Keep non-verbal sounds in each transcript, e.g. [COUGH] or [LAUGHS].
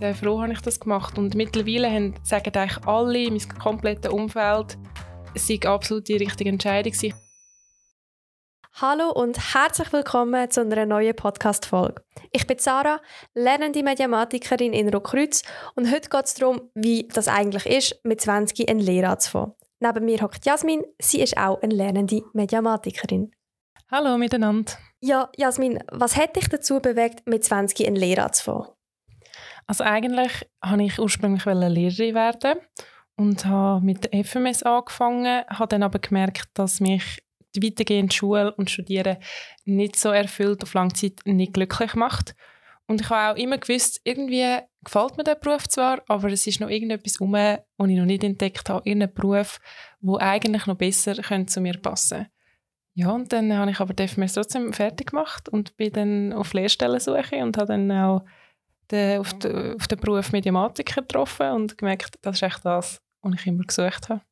äh, froh habe ich das gemacht. Und mittlerweile haben, sagen eigentlich alle, mein komplettes Umfeld, es sei absolut die richtige Entscheidung. Hallo und herzlich willkommen zu einer neuen Podcast-Folge. Ich bin Sarah, lernende Mediamatikerin in Rockreuth und heute geht es darum, wie das eigentlich ist, mit 20 eine Lehre anzufangen. Neben mir hockt Jasmin, sie ist auch eine lernende Mediamatikerin. Hallo miteinander. Ja, Jasmin, was hat dich dazu bewegt, mit 20 eine Lehre anzufangen? Also eigentlich wollte ich ursprünglich Lehrerin werden und habe mit der FMS angefangen, habe dann aber gemerkt, dass mich die weitergehende Schule und Studieren nicht so erfüllt, auf lange Zeit nicht glücklich macht. Und ich habe auch immer gewusst, irgendwie gefällt mir der Beruf zwar, aber es ist noch irgendetwas rum, das ich noch nicht entdeckt habe, irgendein Beruf, wo eigentlich noch besser zu mir passen. Ja, und dann habe ich aber die FMS trotzdem fertig gemacht und bin dann auf Lehrstellensuche und habe dann auch den, auf, den, auf den Beruf Mediamatiker getroffen und gemerkt, das ist echt das, was ich immer gesucht habe.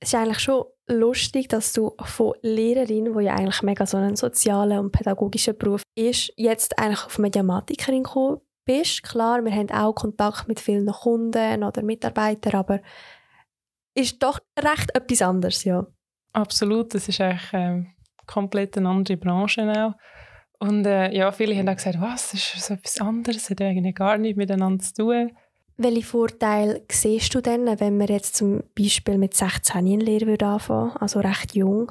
Es ist eigentlich schon lustig, dass du von Lehrerin, die ja eigentlich mega so ein sozialer und pädagogischer Beruf ist, jetzt eigentlich auf Mediamatikerin gekommen bist. Klar, wir haben auch Kontakt mit vielen Kunden oder Mitarbeitern, aber ist doch recht etwas anderes, ja. Absolut, das ist eigentlich äh, komplett eine andere Branche auch. Und äh, ja, viele haben auch gesagt, was, das ist so etwas anderes, das hat eigentlich gar nichts miteinander zu tun. Welche Vorteile siehst du denn, wenn man jetzt zum Beispiel mit 16 in Lehre anfangen würde, also recht jung?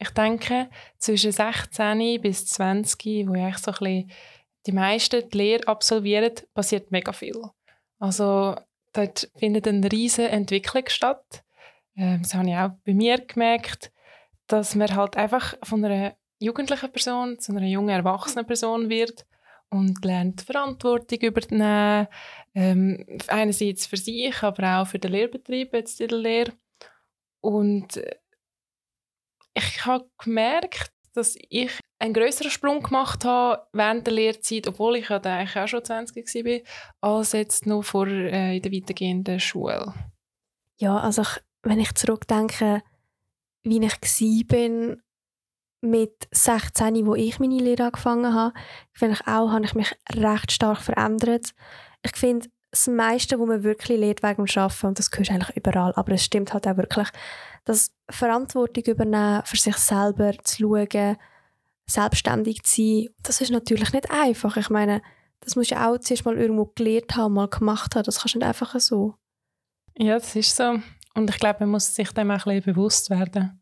Ich denke, zwischen 16 bis 20, wo eigentlich so ein bisschen die meisten die Lehre absolvieren, passiert mega viel. Also dort findet eine riesige Entwicklung statt. Ähm, das habe ich auch bei mir gemerkt, dass man halt einfach von einer jugendlichen Person zu einer jungen erwachsenen Person wird und lernt Verantwortung übernehmen, ähm, einerseits für sich, aber auch für den Lehrbetrieb jetzt in der Lehre. Und äh, ich habe gemerkt, dass ich einen größeren Sprung gemacht habe während der Lehrzeit, obwohl ich ja eigentlich auch schon 20 war, als jetzt noch vor äh, in der weitergehenden Schule. Ja, also ich, wenn ich zurückdenke, wie ich war mit 16, wo ich meine Lehre angefangen habe, finde ich auch, habe ich mich recht stark verändert. Ich finde, das meiste, was man wirklich lernt wegen dem Arbeiten, und das gehört eigentlich überall, aber es stimmt halt auch wirklich, dass Verantwortung übernehmen, für sich selber zu schauen, selbstständig zu sein, das ist natürlich nicht einfach. Ich meine, das musst du auch zuerst mal irgendwo gelernt haben, mal gemacht haben. Das kannst du nicht einfach so. Ja, das ist so. Und ich glaube, man muss sich dem auch ein bisschen bewusst werden.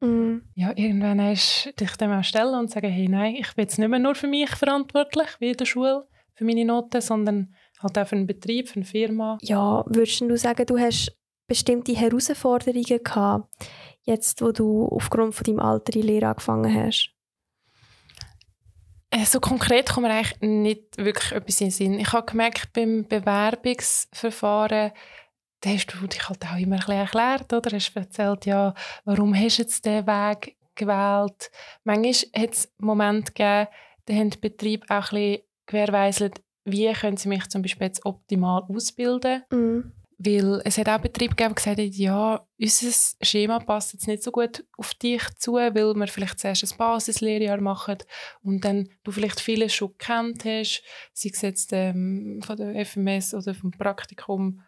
Mm. Ja, irgendwann hast du dich dem auch stellen und sagen, hey, nein, ich bin jetzt nicht mehr nur für mich verantwortlich, wie in der Schule, für meine Noten, sondern halt auch für einen Betrieb, für eine Firma. Ja, würdest du sagen, du hast bestimmte Herausforderungen gehabt, jetzt, wo du aufgrund von deinem Alter die Lehre angefangen hast? Äh, so konkret kommt mir eigentlich nicht wirklich etwas in den Sinn. Ich habe gemerkt, beim Bewerbungsverfahren da hast du dich halt auch immer ein bisschen erklärt, oder? Hast erzählt, ja, warum hast du jetzt diesen Weg gewählt? Manchmal hat es Momente gegeben, da haben die Betriebe auch ein bisschen gewährleistet, wie können sie mich zum Beispiel jetzt optimal ausbilden. Mhm. Weil es hat auch Betriebe gegeben, die gesagt haben, ja, unser Schema passt jetzt nicht so gut auf dich zu, weil wir vielleicht zuerst ein Basislehrjahr machen und dann du vielleicht vieles schon gekannt hast, sei es jetzt ähm, von der FMS oder vom Praktikum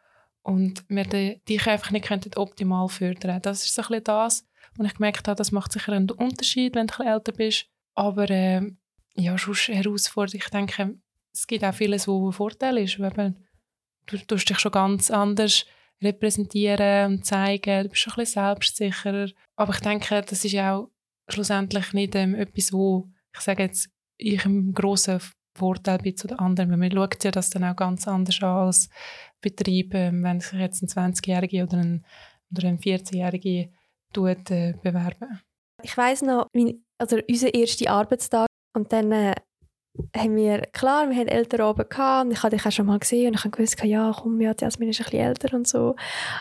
und wir dich einfach nicht könnten optimal fördern Das ist so ein bisschen das, und ich gemerkt habe, das macht sicher einen Unterschied, wenn du ein älter bist. Aber äh, ja, sonst Herausforderung. Ich denke, es gibt auch vieles, wo ein Vorteil ist. Eben, du tust dich schon ganz anders repräsentieren und zeigen. Du bist schon ein bisschen selbstsicherer. Aber ich denke, das ist auch schlussendlich nicht ähm, etwas, wo ich sage jetzt, ich im grossen Vorteil bin zu den anderen. Man schaut ja das dann auch ganz anders an als Betrieb, ähm, wenn sich jetzt ein 20-Jähriger oder ein, oder ein 14-Jähriger tut, äh, bewerben. Ich weiß noch, wie, also unser erster Arbeitstag und dann äh, haben wir, klar, wir haben Eltern oben gehabt und ich habe dich auch schon mal gesehen und ich habe gewusst, ja, komm, ja, Jasmin ist ein bisschen älter und so.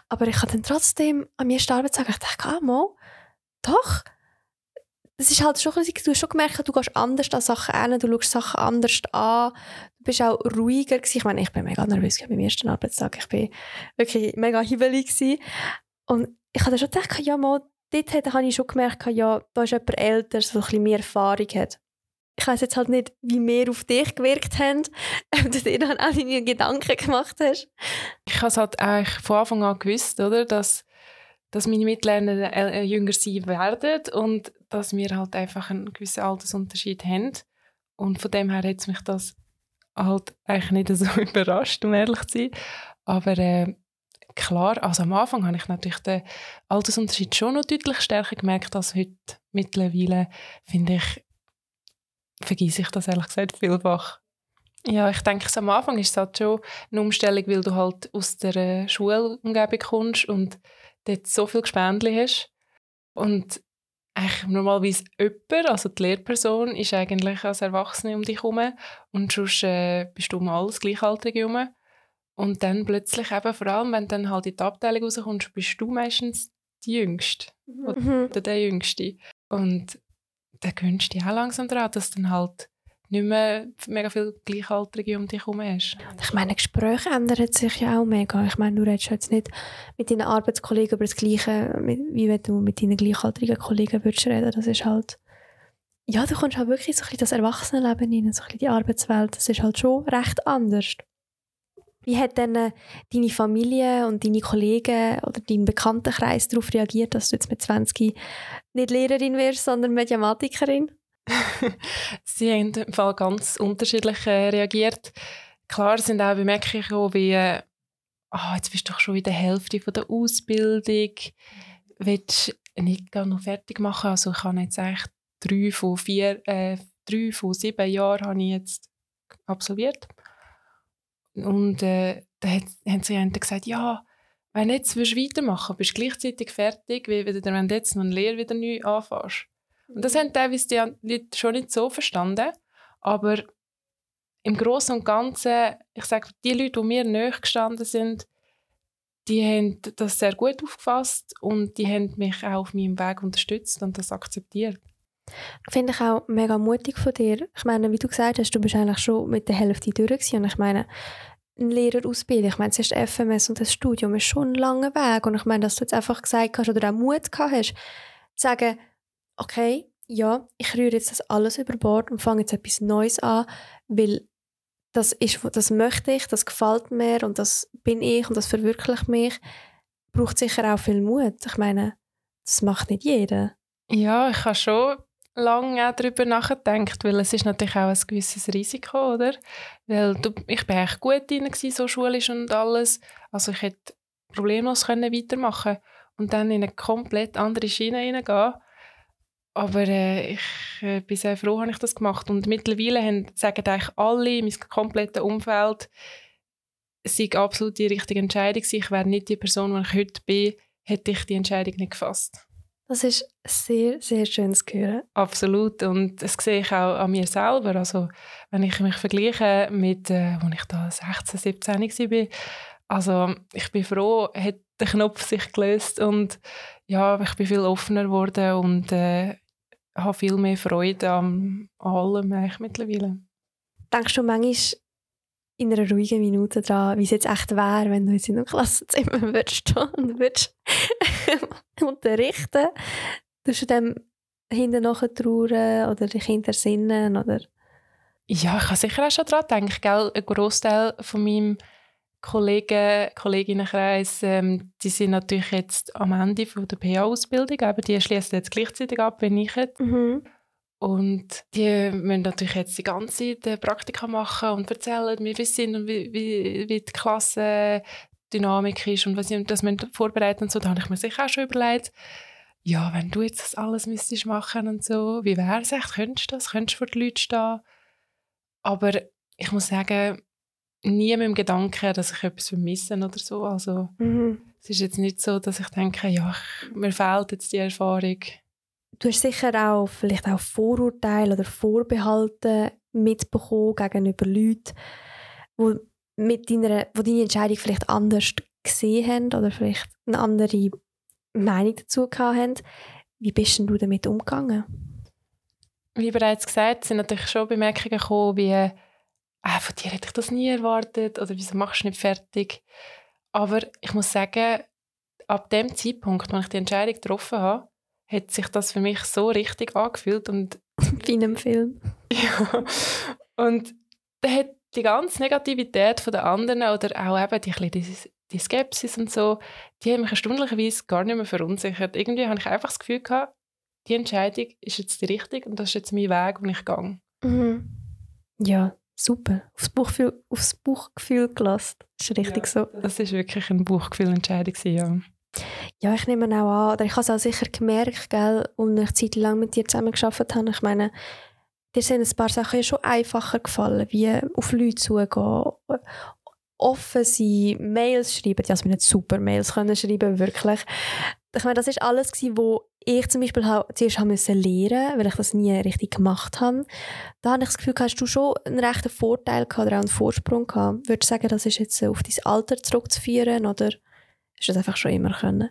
Aber ich habe dann trotzdem am ersten Arbeitstag, ich dachte, ah, mal, doch, es ist halt schon, du hast schon gemerkt, du gehst anders an Sachen an, du schaust Sachen anders an, du bist auch ruhiger gewesen. Ich meine, ich bin mega nervös beim ersten Arbeitstag, ich bin wirklich mega hibbelig gewesen. Und ich habe schon gedacht, ja mal, dort habe ich schon gemerkt, ja, da ist jemand älter, der ein bisschen mehr Erfahrung hat. ich weiß jetzt halt nicht, wie mehr auf dich gewirkt haben, [LAUGHS] ob du dir dann auch deine Gedanken gemacht hast. Ich habe es halt eigentlich von Anfang an gewusst, oder, dass, dass meine Mitlerner äh, jünger sein werden und dass wir halt einfach einen gewissen Altersunterschied haben. Und von dem her hat mich das halt eigentlich nicht so [LAUGHS] überrascht, um ehrlich zu sein. Aber äh, klar, also am Anfang habe ich natürlich den Altersunterschied schon noch deutlich stärker gemerkt als heute. Mittlerweile finde ich, vergesse ich das ehrlich gesagt vielfach. Ja, ich denke, am Anfang ist es halt schon eine Umstellung, weil du halt aus der äh, Schulumgebung kommst und dort so viel Gespendli hast. Und eigentlich normalerweise jemand, also die Lehrperson, ist eigentlich als Erwachsene um dich herum und sonst äh, bist du um alles Gleichaltrige herum. Und dann plötzlich eben, vor allem wenn du dann halt in die Abteilung rauskommst, bist du meistens die Jüngste mhm. oder der Jüngste. Und dann gewöhnst du dich auch langsam daran, dass dann halt nicht mehr mega viele Gleichaltrige um dich herum hast. Ich meine, Gespräche ändern sich ja auch mega. Ich meine, du redest jetzt nicht mit deinen Arbeitskollegen über das Gleiche, wie wenn du mit deinen gleichaltrigen Kollegen würdest reden. Das ist halt... Ja, du kommst halt wirklich so ein bisschen das Erwachsenenleben rein, so ein bisschen die Arbeitswelt. Das ist halt schon recht anders. Wie hat denn äh, deine Familie und deine Kollegen oder dein Bekanntenkreis darauf reagiert, dass du jetzt mit 20 nicht Lehrerin wirst, sondern Mediamatikerin? Sie haben im Fall ganz unterschiedlich äh, reagiert. Klar sind auch Bemerkungen wie oh, jetzt bist du doch schon in der Hälfte von der Ausbildung, willst du nicht noch fertig machen? Also ich habe jetzt eigentlich drei von vier, äh, drei von sieben Jahren habe ich jetzt absolviert. Und äh, dann haben sie gesagt, ja, wenn du jetzt weitermachen willst, bist du gleichzeitig fertig, wie wenn du jetzt noch eine Lehre wieder neu anfängst. Und das haben teilweise die Leute schon nicht so verstanden. Aber im Großen und Ganzen, ich sage, die Leute, die mir näher gestanden sind, die haben das sehr gut aufgefasst und die haben mich auch auf meinem Weg unterstützt und das akzeptiert. Finde ich auch mega mutig von dir. Ich meine, wie du gesagt hast, du bist eigentlich schon mit der Hälfte durch und ich meine, eine Lehrerausbildung, ich meine, ist FMS und das Studium ist schon ein langer Weg und ich meine, dass du jetzt einfach gesagt hast oder auch Mut gehabt hast, zu sagen, okay, ja, ich rühre jetzt das alles über Bord und fange jetzt etwas Neues an, weil das, ist, das möchte ich, das gefällt mir und das bin ich und das verwirklicht mich, braucht sicher auch viel Mut. Ich meine, das macht nicht jeder. Ja, ich habe schon lange darüber nachgedacht, weil es ist natürlich auch ein gewisses Risiko, oder? Weil du, ich bin echt gut drin, so schulisch und alles. Also ich hätte problemlos können weitermachen und dann in eine komplett andere Schiene hineingehen aber äh, ich äh, bin sehr froh, habe ich das gemacht. Und mittlerweile haben, sagen eigentlich alle in meinem kompletten Umfeld, es sei absolut die richtige Entscheidung. Ich wäre nicht die Person, die ich heute bin, hätte ich die Entscheidung nicht gefasst. Das ist sehr, sehr schön zu hören. Absolut. Und das sehe ich auch an mir selber. Also, wenn ich mich vergleiche mit, äh, als ich da 16, 17 war, also ich bin froh, hat der Knopf sich gelöst und ja, ich bin viel offener geworden und äh, habe viel mehr Freude an allem eigentlich mittlerweile. Denkst du manchmal in einer ruhigen Minute daran, wie es jetzt echt wäre, wenn du jetzt in einem Klassenzimmer [LAUGHS] würdest und würdest [LAUGHS] unterrichten? Tust du dem hinten nachher trauern oder dich hintersinnen? Oder? Ja, ich habe sicher auch schon daran gedacht. Ein Großteil von meinem Kollegen, Kolleginnenkreis, ähm, die sind natürlich jetzt am Ende von der PA-Ausbildung, aber die schließen jetzt gleichzeitig ab, wenn ich jetzt. Mhm. Und die müssen natürlich jetzt die ganze Zeit äh, Praktika machen und erzählen, wie wir sind und wie, wie, wie die Klassendynamik ist und was sie das vorbereiten und so. Da habe ich mir sicher auch schon überlegt, ja, wenn du jetzt das alles müsstest machen und so, wie wäre es echt? Könntest du das? Könntest du vor den Leuten stehen? Aber ich muss sagen, nie mit dem Gedanken, dass ich etwas vermisse oder so. Also mhm. es ist jetzt nicht so, dass ich denke, ja, mir fehlt jetzt die Erfahrung. Du hast sicher auch vielleicht auch Vorurteile oder Vorbehalte mitbekommen gegenüber Leuten, die mit deiner, wo deine Entscheidung vielleicht anders gesehen haben oder vielleicht eine andere Meinung dazu haben. Wie bist denn du damit umgegangen? Wie bereits gesagt, sind natürlich schon Bemerkungen gekommen, wie ah, von dir hätte ich das nie erwartet oder wieso machst du nicht fertig? Aber ich muss sagen, ab dem Zeitpunkt, als ich die Entscheidung getroffen habe, hat sich das für mich so richtig angefühlt und [LAUGHS] Bei einem Film. [LAUGHS] Ja. Und dann hat die ganze Negativität von den anderen oder auch eben die, die, die Skepsis und so, die haben mich erstaunlicherweise gar nicht mehr verunsichert. Irgendwie habe ich einfach das Gefühl gehabt, die Entscheidung ist jetzt die richtige und das ist jetzt mein Weg, den ich gehe. Mhm. Ja, super. Aufs Buchgefühl, aufs Buchgefühl gelassen. Das ist richtig ja, so. Das ist wirklich eine Buchgefühlentscheidung, ja. Ja, ich nehme auch an, oder ich habe es auch sicher gemerkt, gell, und ich Zeit lang mit dir zusammen gearbeitet habe. Ich meine, dir sind ein paar Sachen ja schon einfacher gefallen, wie auf Leute zugehen, offen sein, Mails schreiben. Ja, also wir nicht super Mails können schreiben, wirklich. Ich meine, das ist alles wo ich zum Beispiel zuerst haben müssen lernen, weil ich das nie richtig gemacht habe. Da habe ich das Gefühl, hast du schon einen rechten Vorteil gehabt oder auch einen Vorsprung gehabt. Würdest du sagen, das ist jetzt auf dein Alter zurückzuführen oder hast du das einfach schon immer können?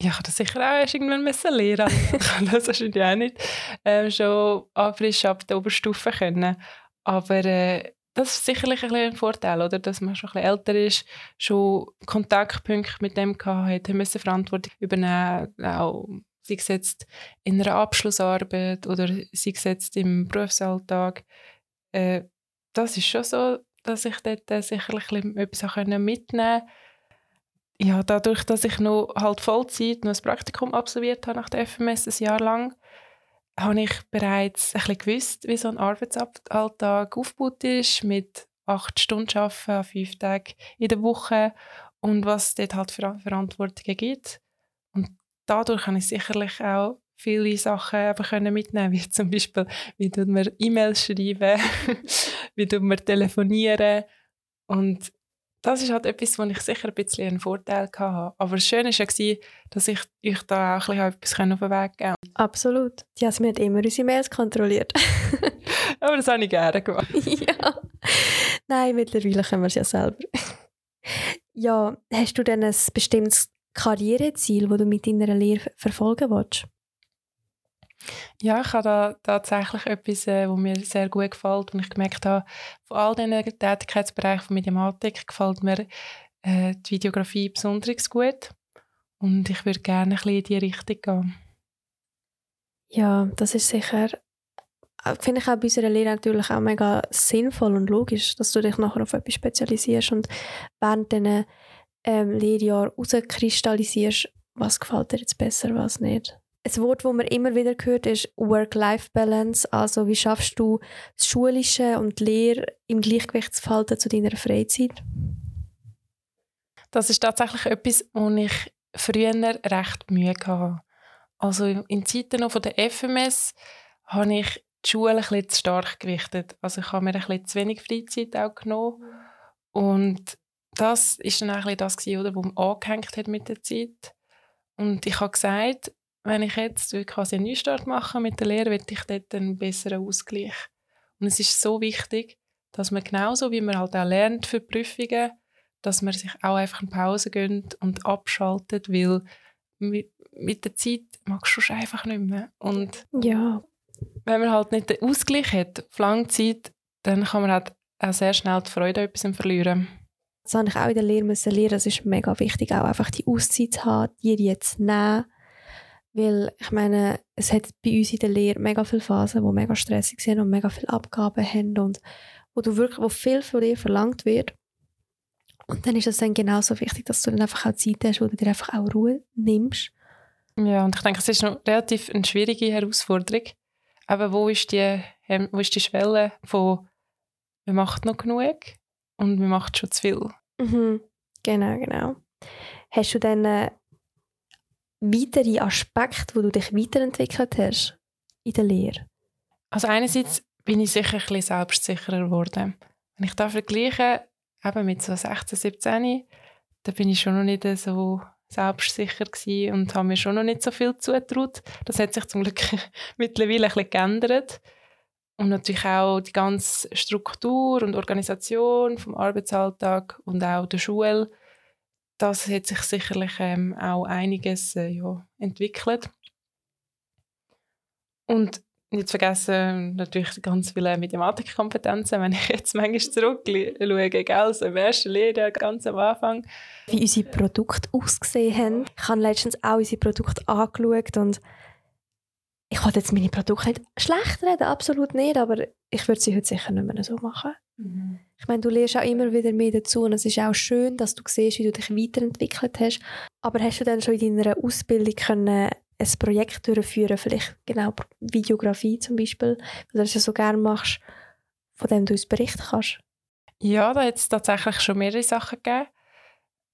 Ja, ich das sicher auch erst irgendwann müssen lernen. [LAUGHS] ich kann das wahrscheinlich auch nicht ähm, schon frisch ab der Oberstufe können. Aber äh, das ist sicherlich ein, ein Vorteil, oder? dass man schon ein bisschen älter ist, schon Kontaktpunkte mit dem hatte, müssen Verantwortung übernehmen, auch sei es jetzt in einer Abschlussarbeit oder sei es jetzt im Berufsalltag. Äh, das ist schon so, dass ich dort äh, sicherlich etwas mitnehmen konnte. Ja, dadurch, dass ich noch halt Vollzeit noch ein Praktikum absolviert habe nach der FMS ein Jahr lang, habe ich bereits ein bisschen gewusst, wie so ein Arbeitsalltag aufgebaut ist, mit acht Stunden arbeiten fünf Tagen in der Woche und was es dort halt für Verantwortungen gibt. Dadurch kann ich sicherlich auch viele Sachen einfach mitnehmen wie zum Beispiel, wie tut man E-Mails schreiben, [LAUGHS] wie tut man telefonieren und das ist halt etwas, wo ich sicher ein bisschen einen Vorteil hatte. Aber das Schöne war ja, dass ich euch da auch ein bisschen etwas auf den Weg geben konnte. Absolut. Jasmin hat immer unsere Mails kontrolliert. [LAUGHS] Aber das habe ich gerne gemacht. [LAUGHS] ja. Nein, mittlerweile können wir es ja selber. ja, hast du denn ein bestimmtes Karriereziel, das du mit deiner Lehre verfolgen willst? Ja, ich habe da tatsächlich etwas, äh, was mir sehr gut gefällt und ich gemerkt habe, von all diesen Tätigkeitsbereichen von Mediamatik gefällt mir äh, die Videografie besonders gut und ich würde gerne ein bisschen in diese Richtung gehen. Ja, das ist sicher, äh, finde ich auch bei unserer Lehre natürlich auch mega sinnvoll und logisch, dass du dich nachher auf etwas spezialisierst und während diesen ähm, Lehrjahren herauskristallisierst, was gefällt dir jetzt besser, was nicht. Ein Wort, das man immer wieder hört, ist Work-Life-Balance. Also wie schaffst du das Schulische und die Lehre im Gleichgewicht zu halten zu deiner Freizeit? Das ist tatsächlich etwas, wo ich früher recht Mühe hatte. Also in Zeiten noch von der FMS habe ich die Schule ein bisschen zu stark gewichtet. Also ich habe mir ein bisschen zu wenig Freizeit auch genommen. Und das ist dann auch das, was man angehängt hat mit der Zeit. Und ich habe gesagt, wenn ich jetzt quasi einen Neustart mache mit der Lehre, will ich dort einen besseren Ausgleich. Und es ist so wichtig, dass man genauso wie man halt auch lernt für Prüfungen, dass man sich auch einfach eine Pause gönnt und abschaltet, weil mit, mit der Zeit magst du es einfach nicht mehr. Und ja. wenn man halt nicht den Ausgleich hat auf lange Zeit, dann kann man halt auch sehr schnell die Freude an etwas verlieren. Das habe ich auch in der Lehre müssen lernen. Es ist mega wichtig, auch einfach die Auszeit zu haben, die jetzt nehmen weil ich meine, es hat bei uns in der Lehre mega viele Phasen, die mega stressig sind und mega viele Abgaben haben und wo du wirklich, wo viel von dir verlangt wird. Und dann ist es dann genauso wichtig, dass du dann einfach auch Zeit hast, wo du dir einfach auch Ruhe nimmst. Ja, und ich denke, es ist noch relativ eine schwierige Herausforderung. Aber wo ist die, wo ist die Schwelle von man macht noch genug und man macht schon zu viel? Mhm. Genau, genau. Hast du dann äh, weitere Aspekte, wo du dich weiterentwickelt hast in der Lehre? Also einerseits bin ich sicher ein bisschen selbstsicherer geworden. Wenn ich da vergleiche, eben mit so 16, 17, da bin ich schon noch nicht so selbstsicher gewesen und habe mir schon noch nicht so viel zugetraut. Das hat sich zum Glück [LAUGHS] mittlerweile ein bisschen geändert. Und natürlich auch die ganze Struktur und Organisation vom Arbeitsalltag und auch der Schule das hat sich sicherlich ähm, auch einiges äh, ja, entwickelt. Und nicht vergessen natürlich ganz viele Mathematikkompetenzen, wenn ich jetzt manchmal zurückschaue, gell, so im ersten Lehrjahr, ganz am Anfang. Wie unsere Produkte ausgesehen haben. Ich habe letztens auch unsere Produkte angeschaut und ich wollte jetzt meine Produkte nicht schlecht reden, absolut nicht, aber ich würde sie heute sicher nicht mehr so machen. Mhm. Ich meine, du lernst auch immer wieder mehr dazu und es ist auch schön, dass du siehst, wie du dich weiterentwickelt hast. Aber hast du dann schon in deiner Ausbildung können ein Projekt durchführen, vielleicht genau Videografie zum Beispiel, weil du das ja so gerne machst, von dem du uns berichten kannst? Ja, da hat es tatsächlich schon mehrere Sachen gegeben.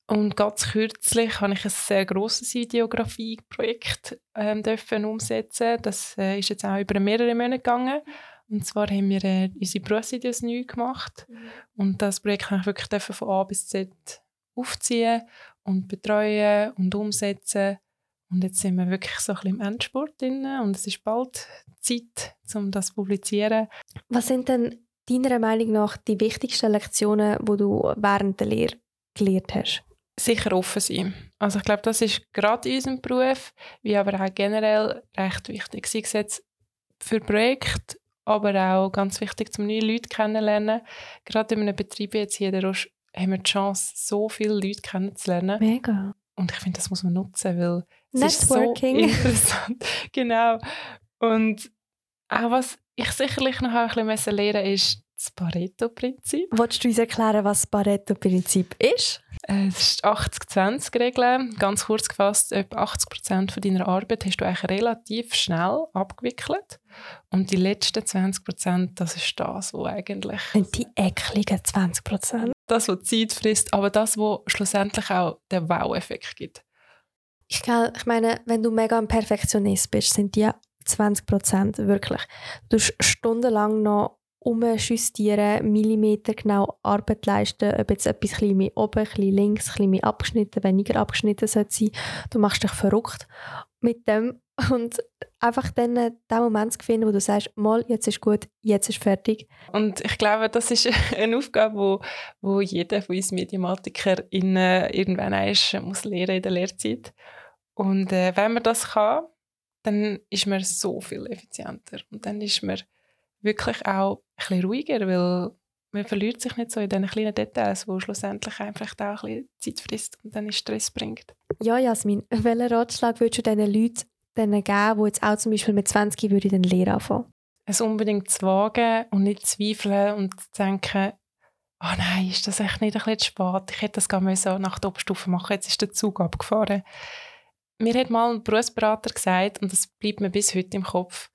Und ganz kürzlich habe ich ein sehr grosses Videografieprojekt ähm, dürfen umsetzen. Das äh, ist jetzt auch über mehrere Monate gegangen. Und zwar haben wir äh, unsere Berufsvideos neu gemacht. Mhm. Und das Projekt habe ich wirklich von A bis Z aufziehen und betreuen und umsetzen. Und jetzt sind wir wirklich so ein bisschen im Endspurt drin und es ist bald Zeit, um das zu publizieren. Was sind denn deiner Meinung nach die wichtigsten Lektionen, die du während der Lehre gelernt hast? Sicher offen sein. Also ich glaube, das ist gerade in unserem Beruf, wie aber auch generell recht wichtig. Sei es jetzt für Projekte, aber auch ganz wichtig, um neue Leute kennenzulernen. Gerade in einem Betrieb jetzt hier der Roche haben wir die Chance, so viele Leute kennenzulernen. Mega. Und ich finde, das muss man nutzen, weil Networking. ist so interessant. [LAUGHS] genau. Und auch was ich sicherlich noch ein bisschen lernen ist das Pareto-Prinzip. Wolltest du uns erklären, was das Pareto-Prinzip ist? Äh, es ist die 80-20-Regel. Ganz kurz gefasst, etwa 80% von deiner Arbeit hast du eigentlich relativ schnell abgewickelt. Und die letzten 20%, das ist das, was eigentlich... Und die ekligen 20%? Das, was Zeit frisst, aber das, was schlussendlich auch den Wow-Effekt gibt. Ich, ich meine, wenn du mega ein Perfektionist bist, sind die 20% wirklich. Du hast stundenlang noch umjustieren, Millimeter genau Arbeit leisten, ob jetzt etwas ein mehr oben, ein bisschen links, ein bisschen mehr abgeschnitten, weniger abgeschnitten sollte sein. Du machst dich verrückt mit dem und einfach dann den Moment zu finden, wo du sagst, mal, jetzt ist gut, jetzt ist fertig. Und ich glaube, das ist [LAUGHS] eine Aufgabe, wo, wo jeder von uns Mediamatiker in, äh, irgendwann ist, muss lernen in der Lehrzeit. Und äh, wenn man das kann, dann ist man so viel effizienter. Und dann ist man wirklich auch ein bisschen ruhiger, weil man verliert sich nicht so in diesen kleinen Details, wo schlussendlich einfach auch ein bisschen Zeit frisst und dann Stress bringt. Ja, Jasmin, welchen Ratschlag würdest du diesen Leuten denen geben, die jetzt auch zum Beispiel mit 20 würde den Lehre anfangen? Es unbedingt zu wagen und nicht zu zweifeln und zu denken, oh nein, ist das echt nicht ein bisschen zu spät? Ich hätte das gar so nach der Oberstufe machen, jetzt ist der Zug abgefahren. Mir hat mal ein Berufsberater gesagt, und das bleibt mir bis heute im Kopf,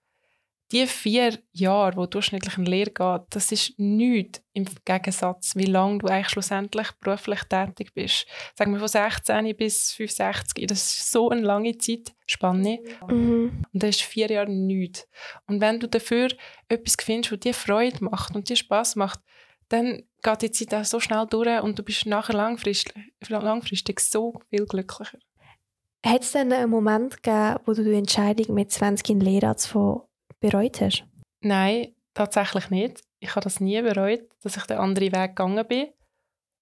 die vier Jahre, wo durchschnittlich eine Lehre geht, das ist nichts im Gegensatz, wie lange du eigentlich schlussendlich beruflich tätig bist. Sagen wir von 16 bis 65, das ist so eine lange Zeitspanne. Mhm. Und das ist vier Jahre nichts. Und wenn du dafür etwas findest, das dir Freude macht und dir Spaß macht, dann geht die Zeit auch so schnell durch und du bist nachher langfristig, langfristig so viel glücklicher. Hat es denn einen Moment gegeben, wo du die Entscheidung mit 20 in Lehre anzufangen bereut hast? Nein, tatsächlich nicht. Ich habe das nie bereut, dass ich den anderen Weg gegangen bin.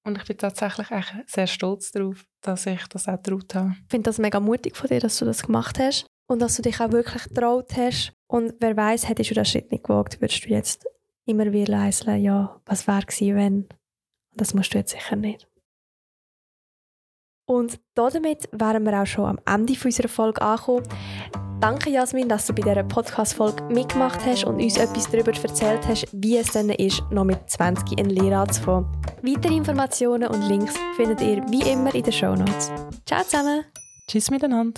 Und ich bin tatsächlich sehr stolz darauf, dass ich das auch getraut habe. Ich finde das mega mutig von dir, dass du das gemacht hast und dass du dich auch wirklich getraut hast. Und wer weiß, hättest du den Schritt nicht gewagt, würdest du jetzt immer wieder leiseln, ja, was wäre gewesen, wenn? Und das musst du jetzt sicher nicht. Und damit wären wir auch schon am Ende unserer Folge angekommen. Danke, Jasmin, dass du bei dieser Podcast-Folge mitgemacht hast und uns etwas darüber erzählt hast, wie es denn ist, noch mit 20 in Lehre anzufangen. Weitere Informationen und Links findet ihr wie immer in den Show Notes. Ciao zusammen! Tschüss miteinander!